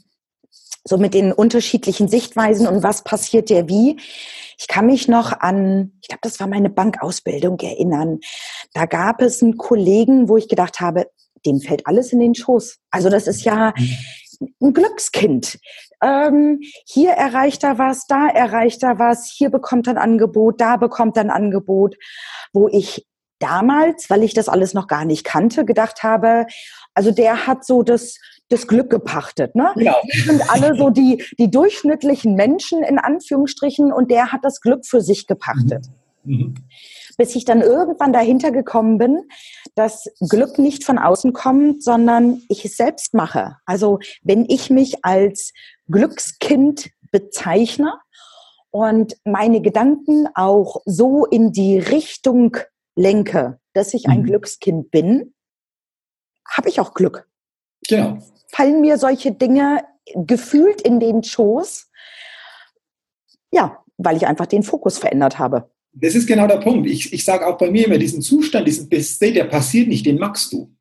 Speaker 1: so mit den unterschiedlichen Sichtweisen und was passiert der wie. Ich kann mich noch an, ich glaube, das war meine Bankausbildung erinnern. Da gab es einen Kollegen, wo ich gedacht habe, dem fällt alles in den Schoß. Also das ist ja ein Glückskind. Ähm, hier erreicht er was, da erreicht er was, hier bekommt er ein Angebot, da bekommt er ein Angebot, wo ich damals, weil ich das alles noch gar nicht kannte, gedacht habe, also der hat so das das Glück gepachtet. Ne? Genau. Wir sind alle so die, die durchschnittlichen Menschen in Anführungsstrichen und der hat das Glück für sich gepachtet. Mhm. mhm. Bis ich dann irgendwann dahinter gekommen bin, dass Glück nicht von außen kommt, sondern ich es selbst mache. Also wenn ich mich als Glückskind bezeichne und meine Gedanken auch so in die Richtung lenke, dass ich ein mhm. Glückskind bin, habe ich auch Glück. Genau fallen mir solche Dinge gefühlt in den Schoß. Ja, weil ich einfach den Fokus verändert habe.
Speaker 2: Das ist genau der Punkt. Ich, ich sage auch bei mir immer, diesen Zustand, diesen State, der passiert nicht, den magst du.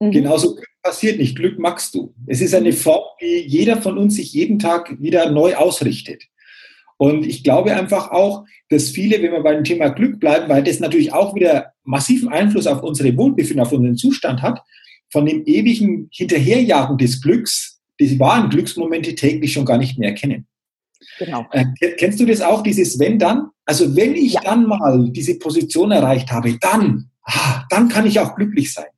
Speaker 2: Mhm. Genauso Glück passiert nicht, Glück magst du. Es ist eine Form, die jeder von uns sich jeden Tag wieder neu ausrichtet. Und ich glaube einfach auch, dass viele, wenn wir bei dem Thema Glück bleiben, weil das natürlich auch wieder massiven Einfluss auf unsere Wohlbefinden, auf unseren Zustand hat, von dem ewigen Hinterherjagen des Glücks, die wahren Glücksmomente täglich schon gar nicht mehr erkennen. Genau. Äh, kennst du das auch, dieses wenn dann? Also wenn ich ja. dann mal diese Position erreicht habe, dann, ah, dann kann ich auch glücklich sein.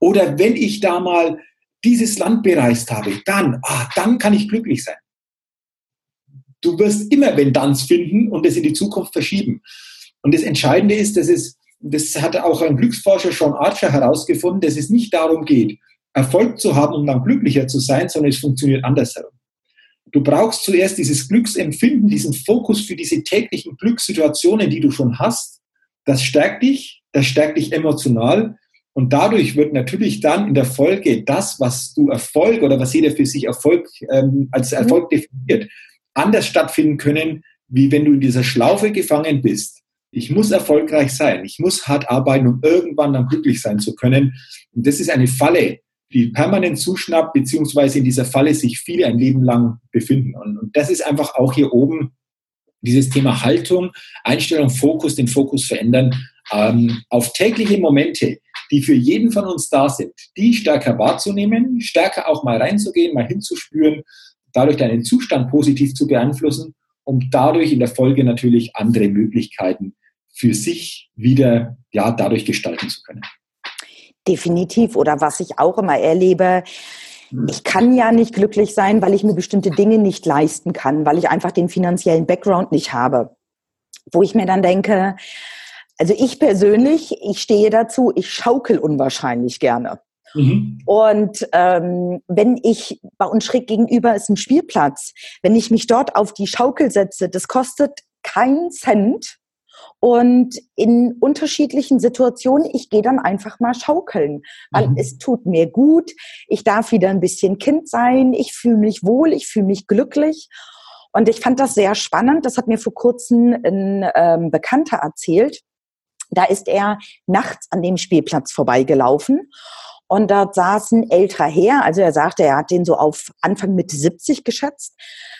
Speaker 2: Oder wenn ich da mal dieses Land bereist habe, dann, ah, dann kann ich glücklich sein. Du wirst immer wenn danns finden und es in die Zukunft verschieben. Und das Entscheidende ist, dass es, das hat auch ein Glücksforscher Sean Archer herausgefunden, dass es nicht darum geht, Erfolg zu haben, um dann glücklicher zu sein, sondern es funktioniert andersherum. Du brauchst zuerst dieses Glücksempfinden, diesen Fokus für diese täglichen Glückssituationen, die du schon hast. Das stärkt dich, das stärkt dich emotional und dadurch wird natürlich dann in der Folge das, was du Erfolg oder was jeder für sich Erfolg ähm, als mhm. Erfolg definiert, anders stattfinden können, wie wenn du in dieser Schlaufe gefangen bist. Ich muss erfolgreich sein, ich muss hart arbeiten, um irgendwann dann glücklich sein zu können. Und das ist eine Falle, die permanent zuschnappt, beziehungsweise in dieser Falle sich viele ein Leben lang befinden. Und, und das ist einfach auch hier oben dieses Thema Haltung, Einstellung, Fokus, den Fokus verändern, ähm, auf tägliche Momente, die für jeden von uns da sind, die stärker wahrzunehmen, stärker auch mal reinzugehen, mal hinzuspüren, dadurch deinen Zustand positiv zu beeinflussen, um dadurch in der Folge natürlich andere Möglichkeiten für sich wieder ja dadurch gestalten zu können.
Speaker 1: Definitiv. Oder was ich auch immer erlebe, hm. ich kann ja nicht glücklich sein, weil ich mir bestimmte Dinge nicht leisten kann, weil ich einfach den finanziellen Background nicht habe. Wo ich mir dann denke, also ich persönlich, ich stehe dazu, ich schaukel unwahrscheinlich gerne. Mhm. Und ähm, wenn ich, bei uns schräg gegenüber ist ein Spielplatz, wenn ich mich dort auf die Schaukel setze, das kostet keinen Cent. Und in unterschiedlichen Situationen, ich gehe dann einfach mal schaukeln, weil mhm. es tut mir gut. Ich darf wieder ein bisschen Kind sein. Ich fühle mich wohl, ich fühle mich glücklich. Und ich fand das sehr spannend. Das hat mir vor kurzem ein ähm, Bekannter erzählt. Da ist er nachts an dem Spielplatz vorbeigelaufen und dort saß ein älterer Herr, also er sagte, er hat den so auf Anfang Mitte 70 geschätzt,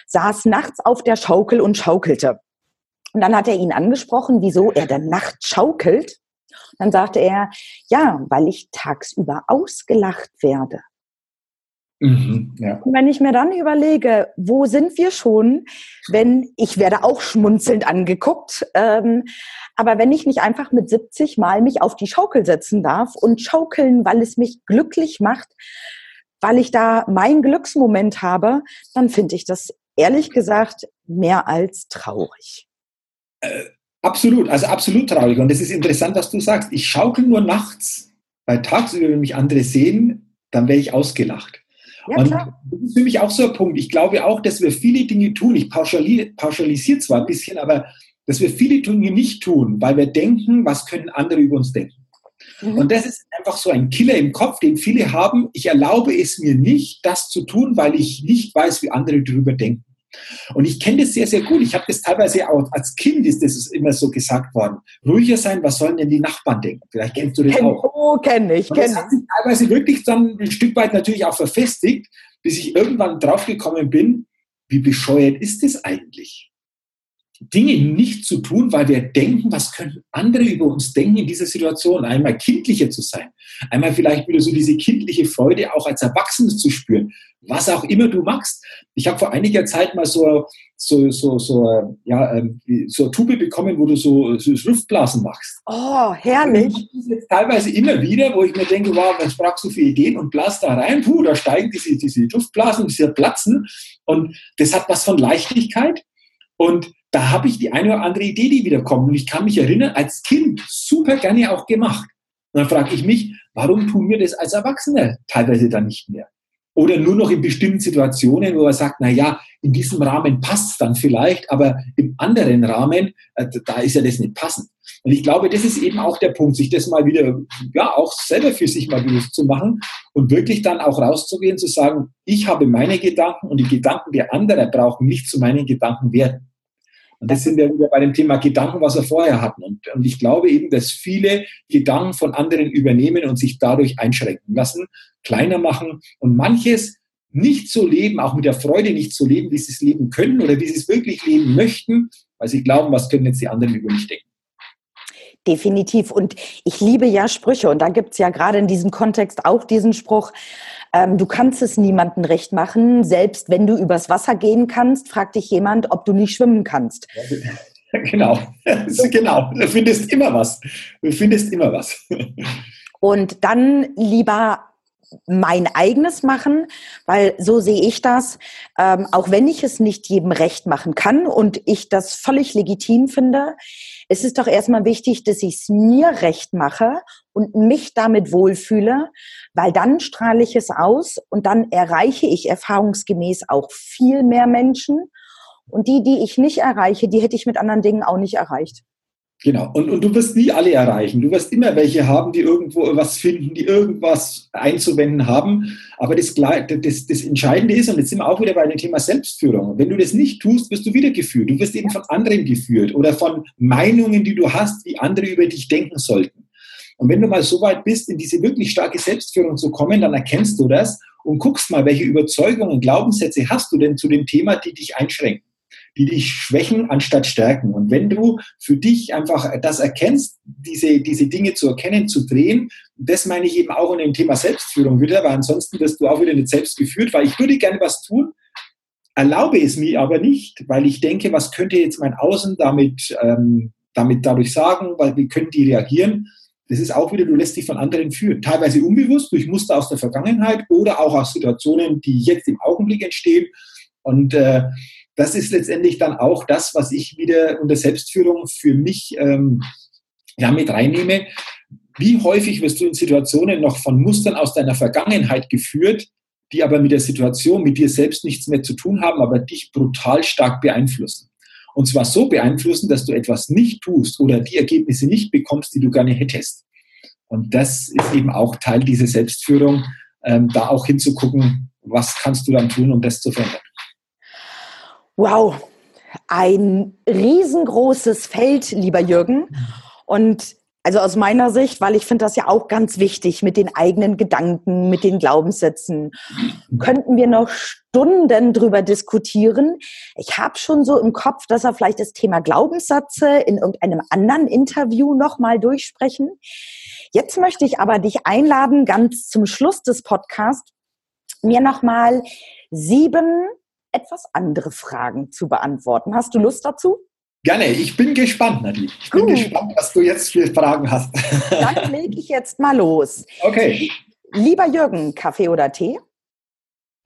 Speaker 1: saß nachts auf der Schaukel und schaukelte. Und dann hat er ihn angesprochen, wieso er dann nachts schaukelt. dann sagte er, ja, weil ich tagsüber ausgelacht werde. Mhm, ja. Und wenn ich mir dann überlege, wo sind wir schon, wenn ich werde auch schmunzelnd angeguckt, ähm, aber wenn ich nicht einfach mit 70 Mal mich auf die Schaukel setzen darf und schaukeln, weil es mich glücklich macht, weil ich da meinen Glücksmoment habe, dann finde ich das ehrlich gesagt mehr als traurig.
Speaker 2: Äh, absolut, also absolut traurig. Und es ist interessant, was du sagst. Ich schaukel nur nachts, weil tagsüber, wenn mich andere sehen, dann wäre ich ausgelacht. Ja, und das ist für mich auch so ein Punkt. Ich glaube auch, dass wir viele Dinge tun. Ich pauschalisiere zwar ein bisschen, aber dass wir viele Dinge nicht tun, weil wir denken, was können andere über uns denken. Mhm. Und das ist einfach so ein Killer im Kopf, den viele haben. Ich erlaube es mir nicht, das zu tun, weil ich nicht weiß, wie andere darüber denken. Und ich kenne das sehr, sehr gut. Ich habe das teilweise auch als Kind ist das immer so gesagt worden. Ruhiger sein, was sollen denn die Nachbarn denken? Vielleicht kennst du das kenn, auch.
Speaker 1: Oh, kenne ich.
Speaker 2: Und das kenn hat sich teilweise wirklich dann ein Stück weit natürlich auch verfestigt, bis ich irgendwann draufgekommen bin, wie bescheuert ist das eigentlich? Dinge nicht zu tun, weil wir denken, was können andere über uns denken in dieser Situation. Einmal kindlicher zu sein, einmal vielleicht wieder so diese kindliche Freude auch als Erwachsenes zu spüren, was auch immer du machst. Ich habe vor einiger Zeit mal so so so so ja ähm, so eine Tube bekommen, wo du so, so Luftblasen machst.
Speaker 1: Oh, herrlich!
Speaker 2: Und jetzt teilweise immer wieder, wo ich mir denke, wow, was brauchst du für Ideen und blas da rein, puh, da steigen diese diese Luftblasen, diese platzen und das hat was von Leichtigkeit und da habe ich die eine oder andere Idee, die wiederkommt. Und ich kann mich erinnern, als Kind super gerne auch gemacht. Und dann frage ich mich, warum tun wir das als Erwachsene teilweise dann nicht mehr? Oder nur noch in bestimmten Situationen, wo er sagt, na ja, in diesem Rahmen passt es dann vielleicht, aber im anderen Rahmen, äh, da ist ja das nicht passend. Und ich glaube, das ist eben auch der Punkt, sich das mal wieder, ja, auch selber für sich mal bewusst zu machen und wirklich dann auch rauszugehen, zu sagen, ich habe meine Gedanken und die Gedanken der anderen brauchen nicht zu meinen Gedanken werden. Und das sind wir wieder bei dem Thema Gedanken, was wir vorher hatten. Und, und ich glaube eben, dass viele Gedanken von anderen übernehmen und sich dadurch einschränken lassen, kleiner machen und manches nicht so leben, auch mit der Freude nicht so leben, wie sie es leben können oder wie sie es wirklich leben möchten, weil sie glauben, was können jetzt die anderen über mich denken.
Speaker 1: Definitiv. Und ich liebe ja Sprüche. Und da gibt es ja gerade in diesem Kontext auch diesen Spruch, ähm, du kannst es niemandem recht machen. Selbst wenn du übers Wasser gehen kannst, fragt dich jemand, ob du nicht schwimmen kannst. <laughs>
Speaker 2: Genau, <laughs> genau. Du findest immer was. Du findest immer was.
Speaker 1: Und dann lieber mein eigenes machen, weil so sehe ich das, ähm, auch wenn ich es nicht jedem recht machen kann und ich das völlig legitim finde, es ist doch erstmal wichtig, dass ich es mir recht mache und mich damit wohlfühle, weil dann strahle ich es aus und dann erreiche ich erfahrungsgemäß auch viel mehr Menschen. Und die, die ich nicht erreiche, die hätte ich mit anderen Dingen auch nicht erreicht.
Speaker 2: Genau. Und, und du wirst nie alle erreichen. Du wirst immer welche haben, die irgendwo was finden, die irgendwas einzuwenden haben. Aber das, das, das Entscheidende ist, und jetzt sind wir auch wieder bei dem Thema Selbstführung. Wenn du das nicht tust, wirst du wieder geführt. Du wirst eben von anderen geführt oder von Meinungen, die du hast, wie andere über dich denken sollten. Und wenn du mal so weit bist, in diese wirklich starke Selbstführung zu kommen, dann erkennst du das und guckst mal, welche Überzeugungen, Glaubenssätze hast du denn zu dem Thema, die dich einschränken die dich schwächen anstatt stärken. Und wenn du für dich einfach das erkennst, diese, diese Dinge zu erkennen, zu drehen, das meine ich eben auch in dem Thema Selbstführung wieder, weil ansonsten wirst du auch wieder nicht selbst geführt, weil ich würde gerne was tun, erlaube es mir aber nicht, weil ich denke, was könnte jetzt mein Außen damit, ähm, damit dadurch sagen, weil wie können die reagieren? Das ist auch wieder, du lässt dich von anderen führen. Teilweise unbewusst durch Muster aus der Vergangenheit oder auch aus Situationen, die jetzt im Augenblick entstehen. Und äh, das ist letztendlich dann auch das, was ich wieder unter Selbstführung für mich ähm, ja, mit reinnehme. Wie häufig wirst du in Situationen noch von Mustern aus deiner Vergangenheit geführt, die aber mit der Situation, mit dir selbst nichts mehr zu tun haben, aber dich brutal stark beeinflussen. Und zwar so beeinflussen, dass du etwas nicht tust oder die Ergebnisse nicht bekommst, die du gerne hättest. Und das ist eben auch Teil dieser Selbstführung, ähm, da auch hinzugucken, was kannst du dann tun, um das zu verändern.
Speaker 1: Wow, ein riesengroßes Feld, lieber Jürgen. Und also aus meiner Sicht, weil ich finde das ja auch ganz wichtig mit den eigenen Gedanken, mit den Glaubenssätzen, könnten wir noch Stunden drüber diskutieren. Ich habe schon so im Kopf, dass wir vielleicht das Thema Glaubenssätze in irgendeinem anderen Interview nochmal durchsprechen. Jetzt möchte ich aber dich einladen, ganz zum Schluss des Podcasts, mir nochmal sieben etwas andere Fragen zu beantworten. Hast du Lust dazu?
Speaker 2: Gerne, ich bin gespannt, Nadine. Ich bin gespannt, was du jetzt für Fragen hast. <laughs>
Speaker 1: Dann lege ich jetzt mal los.
Speaker 2: Okay.
Speaker 1: Lieber Jürgen, Kaffee oder Tee?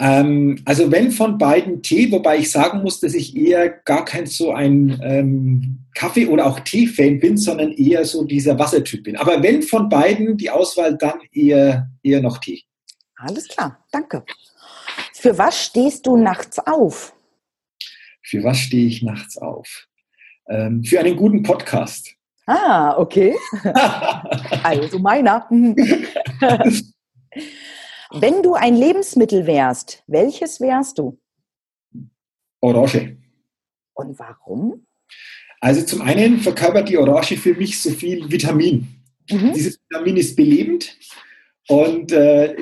Speaker 2: Ähm, also wenn von beiden Tee, wobei ich sagen muss, dass ich eher gar kein so ein ähm, Kaffee- oder auch Tee-Fan bin, sondern eher so dieser Wassertyp bin. Aber wenn von beiden die Auswahl, dann eher, eher noch Tee.
Speaker 1: Alles klar, danke. Für was stehst du nachts auf?
Speaker 2: Für was stehe ich nachts auf? Ähm, für einen guten Podcast.
Speaker 1: Ah, okay. <laughs> also meiner. <laughs> Wenn du ein Lebensmittel wärst, welches wärst du?
Speaker 2: Orange.
Speaker 1: Und warum?
Speaker 2: Also zum einen verkörpert die Orange für mich so viel Vitamin. Mhm. Dieses Vitamin ist belebend und äh,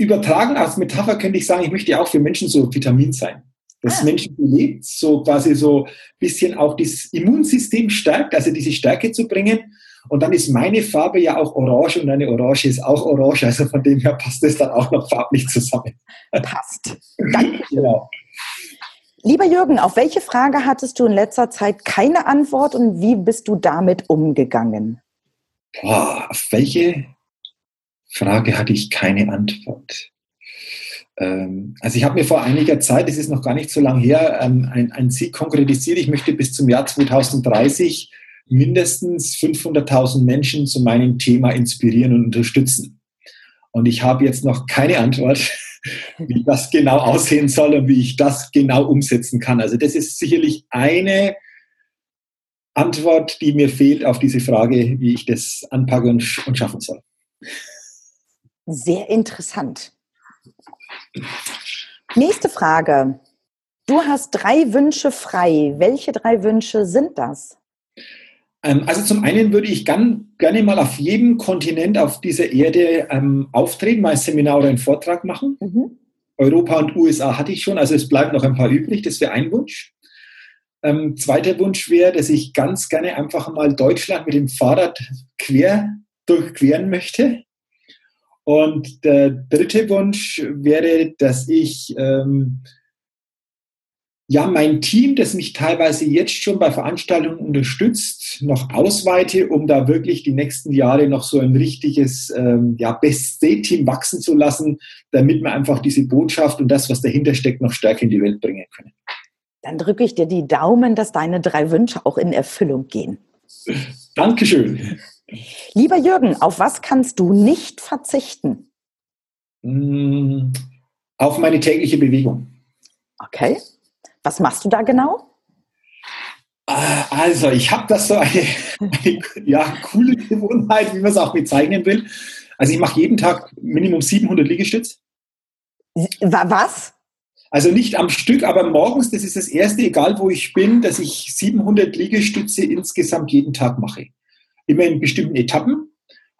Speaker 2: übertragen als Metapher könnte ich sagen, ich möchte auch für Menschen so Vitamin sein. Das ah. Menschen belebt, so quasi so ein bisschen auch das Immunsystem stärkt, also diese Stärke zu bringen. Und dann ist meine Farbe ja auch orange und eine Orange ist auch orange. Also von dem her passt es dann auch noch farblich zusammen.
Speaker 1: Passt. Danke. <laughs> Genau. Lieber Jürgen, auf welche Frage hattest du in letzter Zeit keine Antwort und wie bist du damit umgegangen?
Speaker 2: Boah, auf welche Frage hatte ich keine Antwort. Ähm, also ich habe mir vor einiger Zeit, das ist noch gar nicht so lange her, ähm, ein, ein Ziel konkretisiert. Ich möchte bis zum Jahr 2030 mindestens 500.000 Menschen zu meinem Thema inspirieren und unterstützen. Und ich habe jetzt noch keine Antwort, <laughs> wie das genau aussehen soll und wie ich das genau umsetzen kann. Also das ist sicherlich eine Antwort, die mir fehlt auf diese Frage, wie ich das anpacken und, und schaffen soll.
Speaker 1: Sehr interessant. Nächste Frage. Du hast drei Wünsche frei. Welche drei Wünsche sind das?
Speaker 2: Ähm, also zum einen würde ich gern, gerne mal auf jedem Kontinent auf dieser Erde ähm, auftreten, mal ein Seminar oder einen Vortrag machen. Mhm. Europa und USA hatte ich schon, also es bleibt noch ein paar übrig. Das wäre ein Wunsch. Ähm, zweiter Wunsch wäre, dass ich ganz gerne einfach mal Deutschland mit dem Fahrrad quer durchqueren möchte. Und der dritte Wunsch wäre, dass ich ähm, ja, mein Team, das mich teilweise jetzt schon bei Veranstaltungen unterstützt, noch ausweite, um da wirklich die nächsten Jahre noch so ein richtiges ähm, ja, Best-State-Team wachsen zu lassen, damit wir einfach diese Botschaft und das, was dahinter steckt, noch stärker in die Welt bringen können.
Speaker 1: Dann drücke ich dir die Daumen, dass deine drei Wünsche auch in Erfüllung gehen.
Speaker 2: Dankeschön.
Speaker 1: Lieber Jürgen, auf was kannst du nicht verzichten?
Speaker 2: Mm, auf meine tägliche Bewegung.
Speaker 1: Okay. Was machst du da genau?
Speaker 2: Äh, also, ich habe das so eine, eine, ja, coole Gewohnheit, wie man es auch bezeichnen will. Also, ich mache jeden Tag Minimum 700 Liegestütz.
Speaker 1: Was?
Speaker 2: Also nicht am Stück, aber morgens, das ist das erste, egal wo ich bin, dass ich 700 Liegestütze insgesamt jeden Tag mache. Immer in bestimmten Etappen.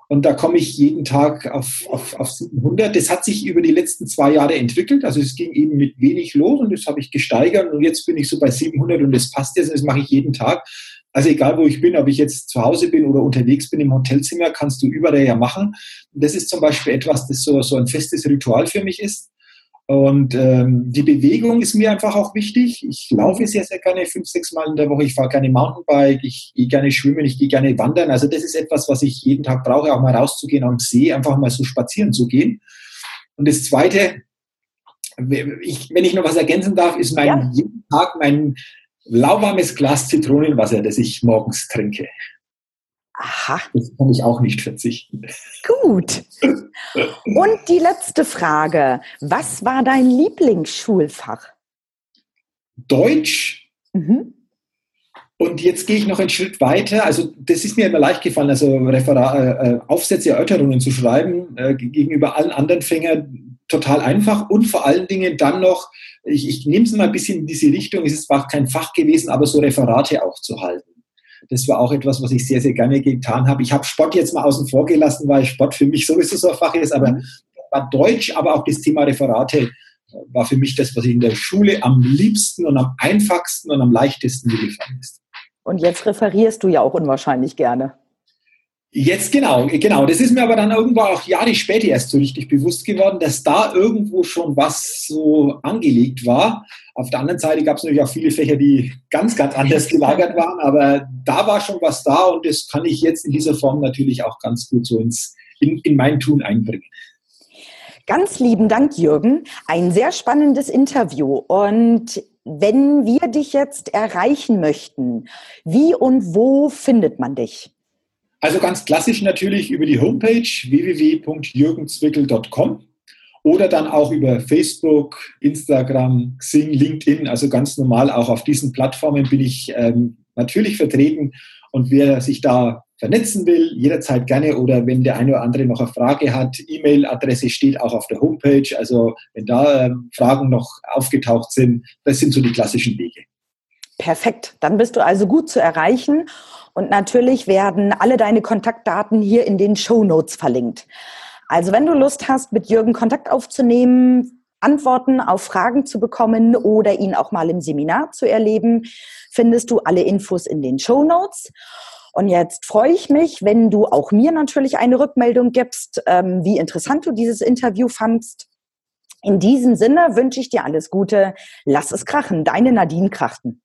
Speaker 2: Und da komme ich jeden Tag auf, auf, auf 700. Das hat sich über die letzten zwei Jahre entwickelt. Also es ging eben mit wenig los und das habe ich gesteigert. Und jetzt bin ich so bei 700 und das passt jetzt. Das mache ich jeden Tag. Also egal, wo ich bin, ob ich jetzt zu Hause bin oder unterwegs bin im Hotelzimmer, kannst du überall ja machen. Das ist zum Beispiel etwas, das so, so ein festes Ritual für mich ist. Und ähm, die Bewegung ist mir einfach auch wichtig. Ich laufe sehr, sehr gerne fünf, sechs Mal in der Woche. Ich fahre gerne Mountainbike, ich gehe gerne schwimmen, ich gehe gerne wandern. Also das ist etwas, was ich jeden Tag brauche, auch mal rauszugehen am See, einfach mal so spazieren zu gehen. Und das Zweite, ich, wenn ich noch was ergänzen darf, ist mein ja. jeden Tag mein lauwarmes Glas Zitronenwasser, das ich morgens trinke.
Speaker 1: Aha.
Speaker 2: Das kann ich auch nicht verzichten.
Speaker 1: Gut. Und die letzte Frage. Was war dein Lieblingsschulfach?
Speaker 2: Deutsch. Mhm. Und jetzt gehe ich noch einen Schritt weiter. Also das ist mir immer leicht gefallen, also Referat, äh, äh, Aufsätze, Erörterungen zu schreiben, äh, gegenüber allen anderen Fängern total einfach und vor allen Dingen dann noch, ich, ich nehme es mal ein bisschen in diese Richtung, es ist zwar kein Fach gewesen, aber so Referate auch zu halten. Das war auch etwas, was ich sehr, sehr gerne getan habe. Ich habe Sport jetzt mal außen vor gelassen, weil Sport für mich sowieso so ein Fach ist, aber mhm. war Deutsch, aber auch das Thema Referate war für mich das, was ich in der Schule am liebsten und am einfachsten und am leichtesten gefallen ist.
Speaker 1: Und jetzt referierst du ja auch unwahrscheinlich gerne.
Speaker 2: Jetzt genau, genau. Das ist mir aber dann irgendwo auch Jahre später erst so richtig bewusst geworden, dass da irgendwo schon was so angelegt war. Auf der anderen Seite gab es natürlich auch viele Fächer, die ganz, ganz anders gelagert waren, aber da war schon was da und das kann ich jetzt in dieser Form natürlich auch ganz gut so ins, in, in mein Tun einbringen.
Speaker 1: Ganz lieben Dank, Jürgen. Ein sehr spannendes Interview. Und wenn wir dich jetzt erreichen möchten, wie und wo findet man dich?
Speaker 2: Also ganz klassisch natürlich über die Homepage www.jürgenzwickel.com oder dann auch über Facebook, Instagram, Xing, LinkedIn. Also ganz normal auch auf diesen Plattformen bin ich ähm, natürlich vertreten. Und wer sich da vernetzen will, jederzeit gerne. Oder wenn der eine oder andere noch eine Frage hat, E-Mail-Adresse steht auch auf der Homepage. Also wenn da ähm, Fragen noch aufgetaucht sind, das sind so die klassischen Wege.
Speaker 1: Perfekt. Dann bist du also gut zu erreichen. Und natürlich werden alle deine Kontaktdaten hier in den Show Notes verlinkt. Also wenn du Lust hast, mit Jürgen Kontakt aufzunehmen, Antworten auf Fragen zu bekommen oder ihn auch mal im Seminar zu erleben, findest du alle Infos in den Show Notes. Und jetzt freue ich mich, wenn du auch mir natürlich eine Rückmeldung gibst, ähm, wie interessant du dieses Interview fandst. In diesem Sinne wünsche ich dir alles Gute. Lass es krachen. Deine Nadine Krachten.